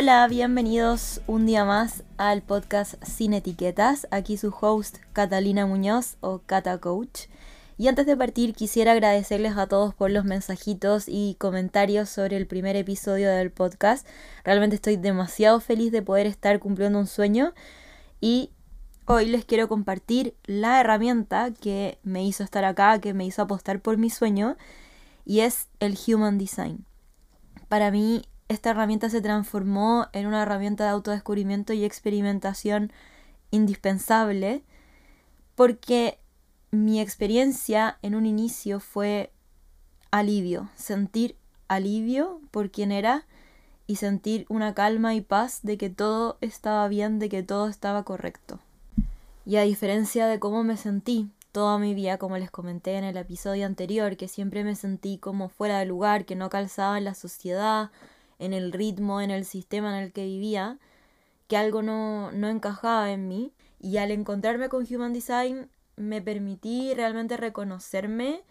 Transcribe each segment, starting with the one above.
Hola, bienvenidos un día más al podcast Sin Etiquetas. Aquí su host Catalina Muñoz o Cata Coach. Y antes de partir quisiera agradecerles a todos por los mensajitos y comentarios sobre el primer episodio del podcast. Realmente estoy demasiado feliz de poder estar cumpliendo un sueño y hoy les quiero compartir la herramienta que me hizo estar acá, que me hizo apostar por mi sueño y es el Human Design. Para mí esta herramienta se transformó en una herramienta de autodescubrimiento y experimentación indispensable porque mi experiencia en un inicio fue alivio, sentir alivio por quien era y sentir una calma y paz de que todo estaba bien, de que todo estaba correcto. Y a diferencia de cómo me sentí toda mi vida, como les comenté en el episodio anterior, que siempre me sentí como fuera de lugar, que no calzaba en la sociedad, en el ritmo, en el sistema en el que vivía, que algo no, no encajaba en mí. Y al encontrarme con Human Design me permití realmente reconocerme,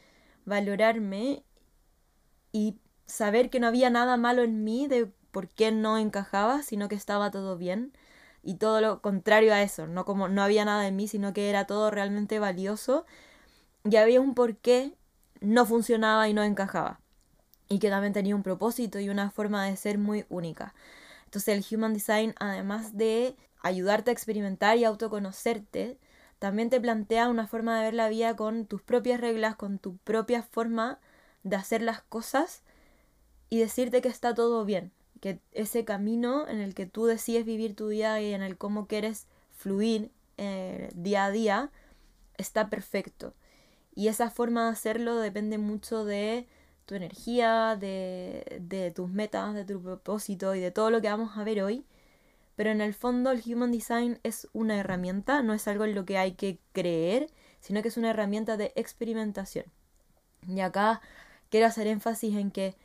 valorarme y saber que no había nada malo en mí de por qué no encajaba, sino que estaba todo bien. Y todo lo contrario a eso, no como no había nada en mí, sino que era todo realmente valioso. Y había un por qué no funcionaba y no encajaba y que también tenía un propósito y una forma de ser muy única. Entonces el Human Design, además de ayudarte a experimentar y autoconocerte, también te plantea una forma de ver la vida con tus propias reglas, con tu propia forma de hacer las cosas y decirte que está todo bien, que ese camino en el que tú decides vivir tu vida y en el cómo quieres fluir eh, día a día está perfecto. Y esa forma de hacerlo depende mucho de tu energía, de, tus metas, de tu propósito y de todo lo que vamos a ver hoy. Pero en el fondo el Human Design es una herramienta, no es algo en lo que hay que creer, sino que es una herramienta de experimentación. Y acá quiero hacer énfasis en que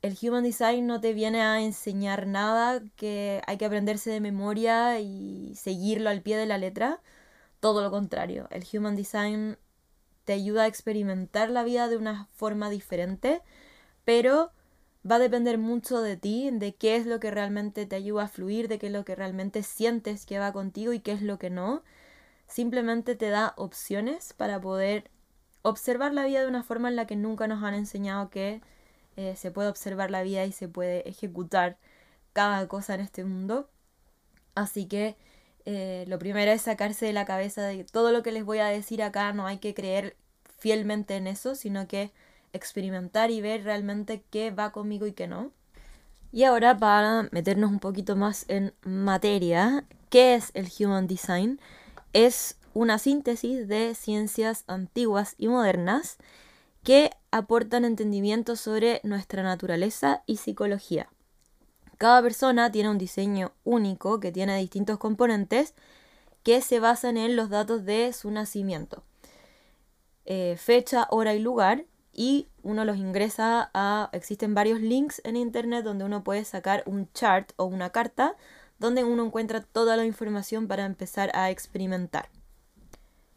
el Human Design no te viene a enseñar nada que hay que aprenderse de memoria y seguirlo al pie de la letra. Todo lo contrario, el Human Design te ayuda a experimentar la vida de una forma diferente, pero va a depender mucho de ti, de qué es lo que realmente te ayuda a fluir, de qué es lo que realmente sientes que va contigo y qué es lo que no. Simplemente te da opciones para poder observar la vida de una forma en la que nunca nos han enseñado que eh, se puede observar la vida y se puede ejecutar cada cosa en este mundo. Así que eh, lo primero es sacarse de la cabeza de que todo lo que les voy a decir acá no hay que creer fielmente en eso, sino que experimentar y ver realmente qué va conmigo y qué no. Y ahora para meternos un poquito más en materia, ¿qué es el Human Design? Es una síntesis de ciencias antiguas y modernas que aportan entendimiento sobre nuestra naturaleza y psicología. Cada persona tiene un diseño único que tiene distintos componentes que se basan en los datos de su nacimiento. Eh, fecha, hora y lugar y uno los ingresa a... Existen varios links en internet donde uno puede sacar un chart o una carta donde uno encuentra toda la información para empezar a experimentar.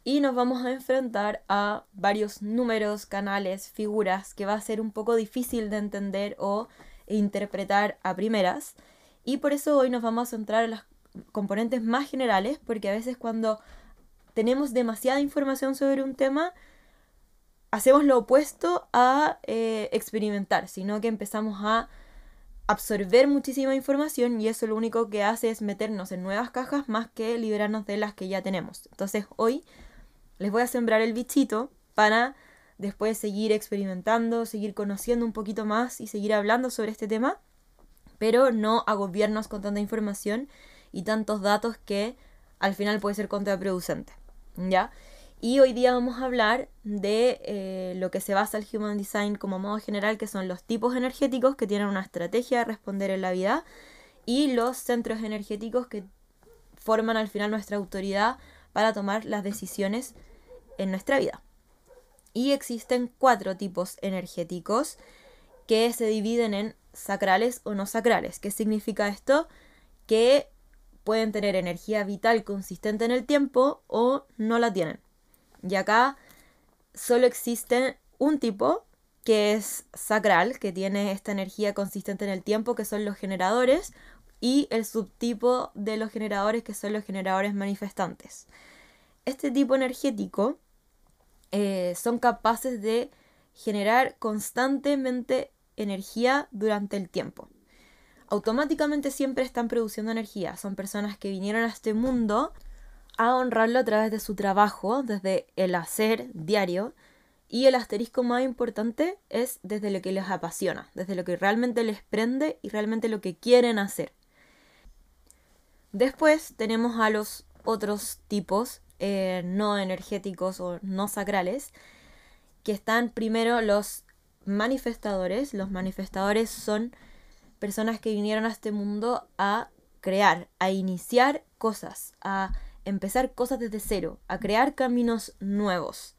Y nos vamos a enfrentar a varios números, canales, figuras que va a ser un poco difícil de entender o interpretar a primeras. Y por eso hoy nos vamos a centrar en las componentes más generales, porque a veces cuando tenemos demasiada información sobre un tema, hacemos lo opuesto a eh, experimentar, sino que empezamos a absorber muchísima información y eso lo único que hace es meternos en nuevas cajas más que liberarnos de las que ya tenemos. Entonces hoy les voy a sembrar el bichito para después seguir experimentando, seguir conociendo un poquito más y seguir hablando sobre este tema, pero no agobiarnos con tanta información y tantos datos que al final puede ser contraproducente. ¿Ya? Y hoy día vamos a hablar de eh, lo que se basa el Human Design como modo general, que son los tipos energéticos que tienen una estrategia de responder en la vida y los centros energéticos que forman al final nuestra autoridad para tomar las decisiones en nuestra vida. Y existen cuatro tipos energéticos que se dividen en sacrales o no sacrales. ¿Qué significa esto? Que pueden tener energía vital consistente en el tiempo o no la tienen. Y acá solo existe un tipo que es sacral, que tiene esta energía consistente en el tiempo, que son los generadores, y el subtipo de los generadores, que son los generadores manifestantes. Este tipo energético eh, son capaces de generar constantemente energía durante el tiempo. Automáticamente siempre están produciendo energía. Son personas que vinieron a este mundo a honrarlo a través de su trabajo, desde el hacer diario. Y el asterisco más importante es desde lo que les apasiona, desde lo que realmente les prende y realmente lo que quieren hacer. Después tenemos a los otros tipos eh, no energéticos o no sacrales, que están primero los manifestadores. Los manifestadores son personas que vinieron a este mundo a crear, a iniciar cosas, a empezar cosas desde cero, a crear caminos nuevos.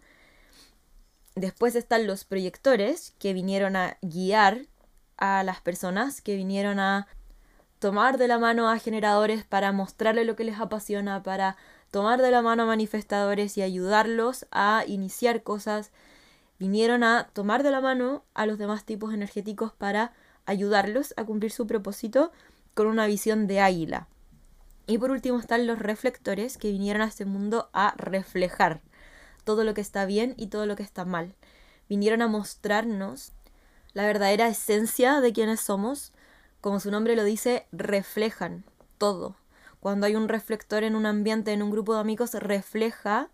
Después están los proyectores que vinieron a guiar a las personas, que vinieron a tomar de la mano a generadores para mostrarle lo que les apasiona, para tomar de la mano a manifestadores y ayudarlos a iniciar cosas. Vinieron a tomar de la mano a los demás tipos energéticos para ayudarlos a cumplir su propósito con una visión de águila. Y por último están los reflectores que vinieron a este mundo a reflejar todo lo que está bien y todo lo que está mal. Vinieron a mostrarnos la verdadera esencia de quienes somos. Como su nombre lo dice, reflejan todo. Cuando hay un reflector en un ambiente, en un grupo de amigos, refleja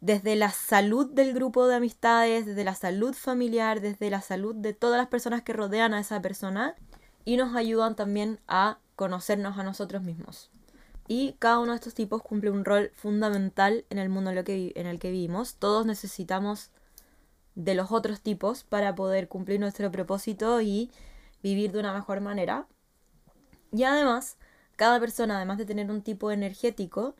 desde la salud del grupo de amistades, desde la salud familiar, desde la salud de todas las personas que rodean a esa persona y nos ayudan también a conocernos a nosotros mismos. Y cada uno de estos tipos cumple un rol fundamental en el mundo en, el que vivimos. Todos necesitamos de los otros tipos para poder cumplir nuestro propósito y vivir de una mejor manera. Y además, cada persona, además de tener un tipo energético,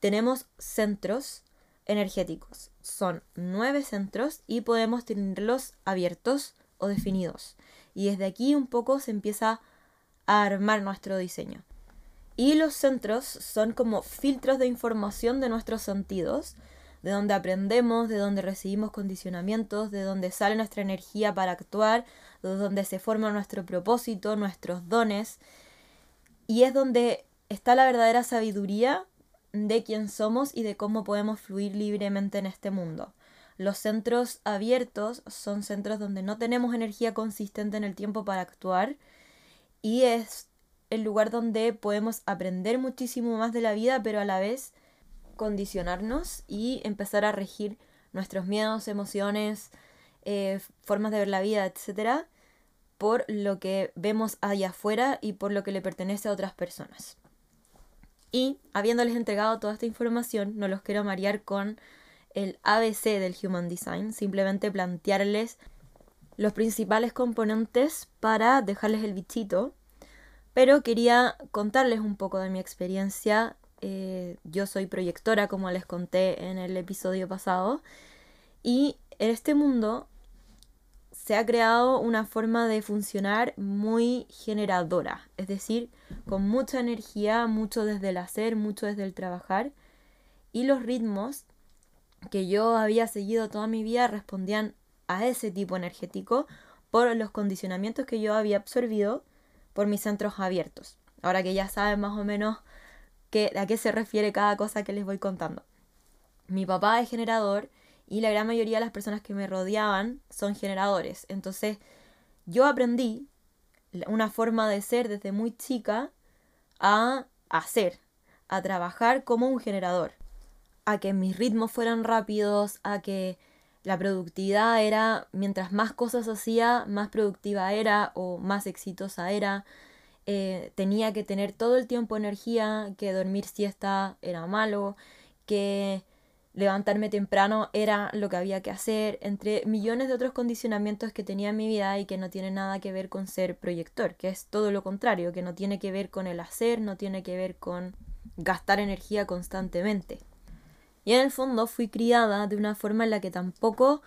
tenemos centros energéticos. Son nueve centros y podemos tenerlos abiertos o definidos. Y desde aquí un poco se empieza a armar nuestro diseño. Y los centros son como filtros de información de nuestros sentidos, de donde aprendemos, de donde recibimos condicionamientos, de donde sale nuestra energía para actuar, de donde se forma nuestro propósito, nuestros dones. Y es donde está la verdadera sabiduría de quién somos y de cómo podemos fluir libremente en este mundo. Los centros abiertos son centros donde no tenemos energía consistente en el tiempo para actuar y es el lugar donde podemos aprender muchísimo más de la vida, pero a la vez condicionarnos y empezar a regir nuestros miedos, emociones, eh, formas de ver la vida, etcétera, por lo que vemos allá afuera y por lo que le pertenece a otras personas. Y habiéndoles entregado toda esta información, no los quiero marear con el ABC del Human Design, simplemente plantearles los principales componentes para dejarles el bichito. Pero quería contarles un poco de mi experiencia. Eh, yo soy proyectora, como les conté en el episodio pasado. Y en este mundo se ha creado una forma de funcionar muy generadora, es decir, con mucha energía, mucho desde el hacer, mucho desde el trabajar, y los ritmos que yo había seguido toda mi vida respondían a ese tipo energético por los condicionamientos que yo había absorbido por mis centros abiertos. Ahora que ya saben más o menos a qué se refiere cada cosa que les voy contando. Mi papá es generador y la gran mayoría de las personas que me rodeaban son generadores. Entonces yo aprendí una forma de ser desde muy chica a hacer, a trabajar como un generador, a que mis ritmos fueran rápidos, a que la productividad era, mientras más cosas hacía, más productiva era o más exitosa era. Eh, tenía que tener todo el tiempo energía, que dormir siesta era malo, que levantarme temprano era lo que había que hacer, entre millones de otros condicionamientos que tenía en mi vida y que no tiene nada que ver con ser proyector, que es todo lo contrario, que no tiene que ver con el hacer, no tiene que ver con gastar energía constantemente. Y en el fondo fui criada de una forma en la que tampoco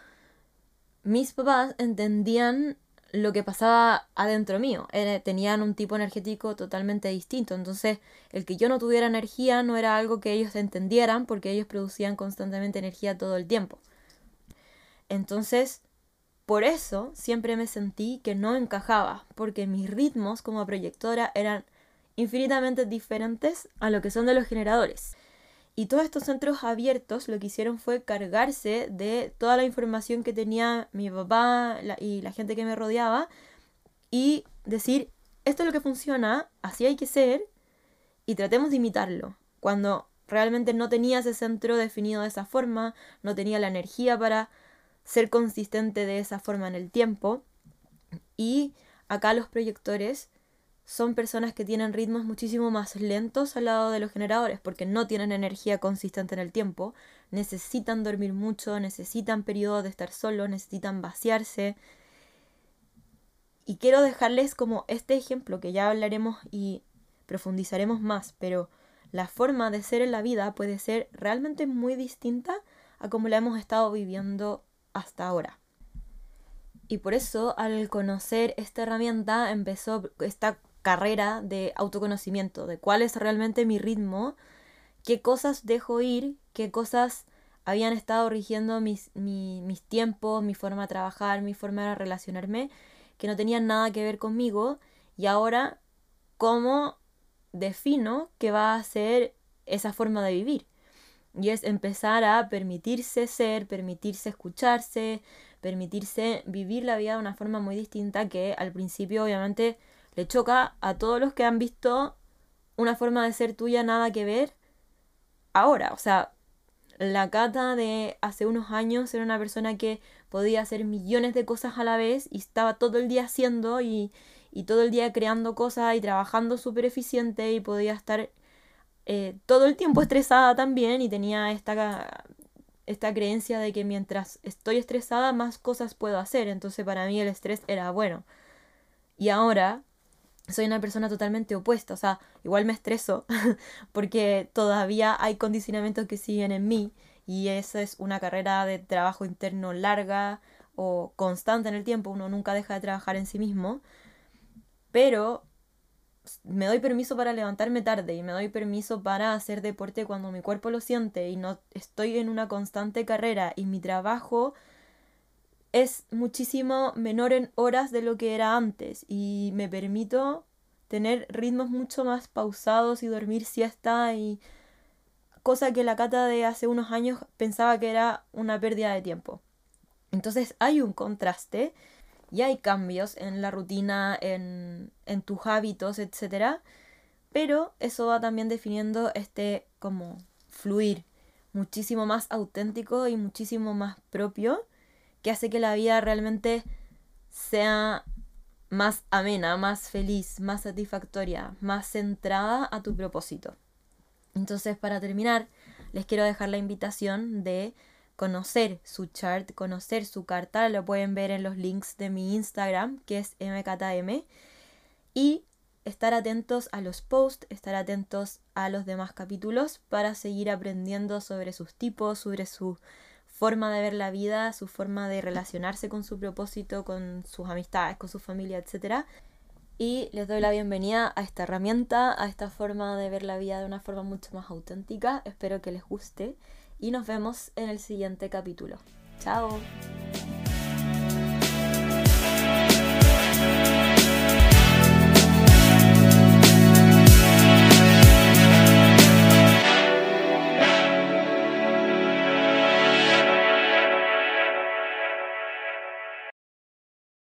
mis papás entendían lo que pasaba adentro mío. tenían un tipo energético totalmente distinto. Entonces, el que yo no tuviera energía no era algo que ellos entendieran porque ellos producían constantemente energía todo el tiempo. Entonces, por eso siempre me sentí que no encajaba, porque mis ritmos como proyectora eran infinitamente diferentes a lo que son de los generadores. Y todos estos centros abiertos lo que hicieron fue cargarse de toda la información que tenía mi papá y la gente que me rodeaba y decir, esto es lo que funciona, así hay que ser y tratemos de imitarlo. Cuando realmente no tenía ese centro definido de esa forma, no tenía la energía para ser consistente de esa forma en el tiempo. Y acá los proyectores son personas que tienen ritmos muchísimo más lentos al lado de los generadores porque no tienen energía consistente en el tiempo, necesitan dormir mucho, necesitan periodos de estar solos, necesitan vaciarse. Y quiero dejarles como este ejemplo que ya hablaremos y profundizaremos más, pero la forma de ser en la vida puede ser realmente muy distinta a como la hemos estado viviendo hasta ahora. Y por eso al conocer esta herramienta empezó esta carrera de autoconocimiento, de cuál es realmente mi ritmo, qué cosas dejo ir, qué cosas habían estado rigiendo mis, mis tiempos, mi forma de trabajar, mi forma de relacionarme, que no tenían nada que ver conmigo, y ahora cómo defino que va a ser esa forma de vivir. Y es empezar a permitirse ser, permitirse escucharse, permitirse vivir la vida de una forma muy distinta que al principio obviamente le choca a todos los que han visto una forma de ser tuya nada que ver ahora. O sea, la Cata de hace unos años era una persona que podía hacer millones de cosas a la vez y estaba todo el día haciendo y, y todo el día creando cosas y trabajando súper eficiente y podía estar eh, todo el tiempo estresada también y tenía esta, esta creencia de que mientras estoy estresada más cosas puedo hacer. Entonces para mí el estrés era bueno. Y ahora soy una persona totalmente opuesta, o sea, igual me estreso porque todavía hay condicionamientos que siguen en mí y esa es una carrera de trabajo interno larga o constante en el tiempo, uno nunca deja de trabajar en sí mismo, pero me doy permiso para levantarme tarde y me doy permiso para hacer deporte cuando mi cuerpo lo siente y no estoy en una constante carrera y mi trabajo es muchísimo menor en horas de lo que era antes y me permito tener ritmos mucho más pausados y dormir siesta y cosa que la cata de hace unos años pensaba que era una pérdida de tiempo. Entonces hay un contraste y hay cambios en la rutina, en, en tus hábitos, etc. Pero eso va también definiendo este como fluir muchísimo más auténtico y muchísimo más propio que hace que la vida realmente sea más amena, más feliz, más satisfactoria, más centrada a tu propósito. Entonces, para terminar, les quiero dejar la invitación de conocer su chart, conocer su carta, lo pueden ver en los links de mi Instagram, que es mktm, y estar atentos a los posts, estar atentos a los demás capítulos para seguir aprendiendo sobre sus tipos, sobre su forma de ver la vida, su forma de relacionarse con su propósito, con sus amistades, con su familia, etc. Y les doy la bienvenida a esta herramienta, a esta forma de ver la vida de una forma mucho más auténtica. Espero que les guste y nos vemos en el siguiente capítulo. Chao.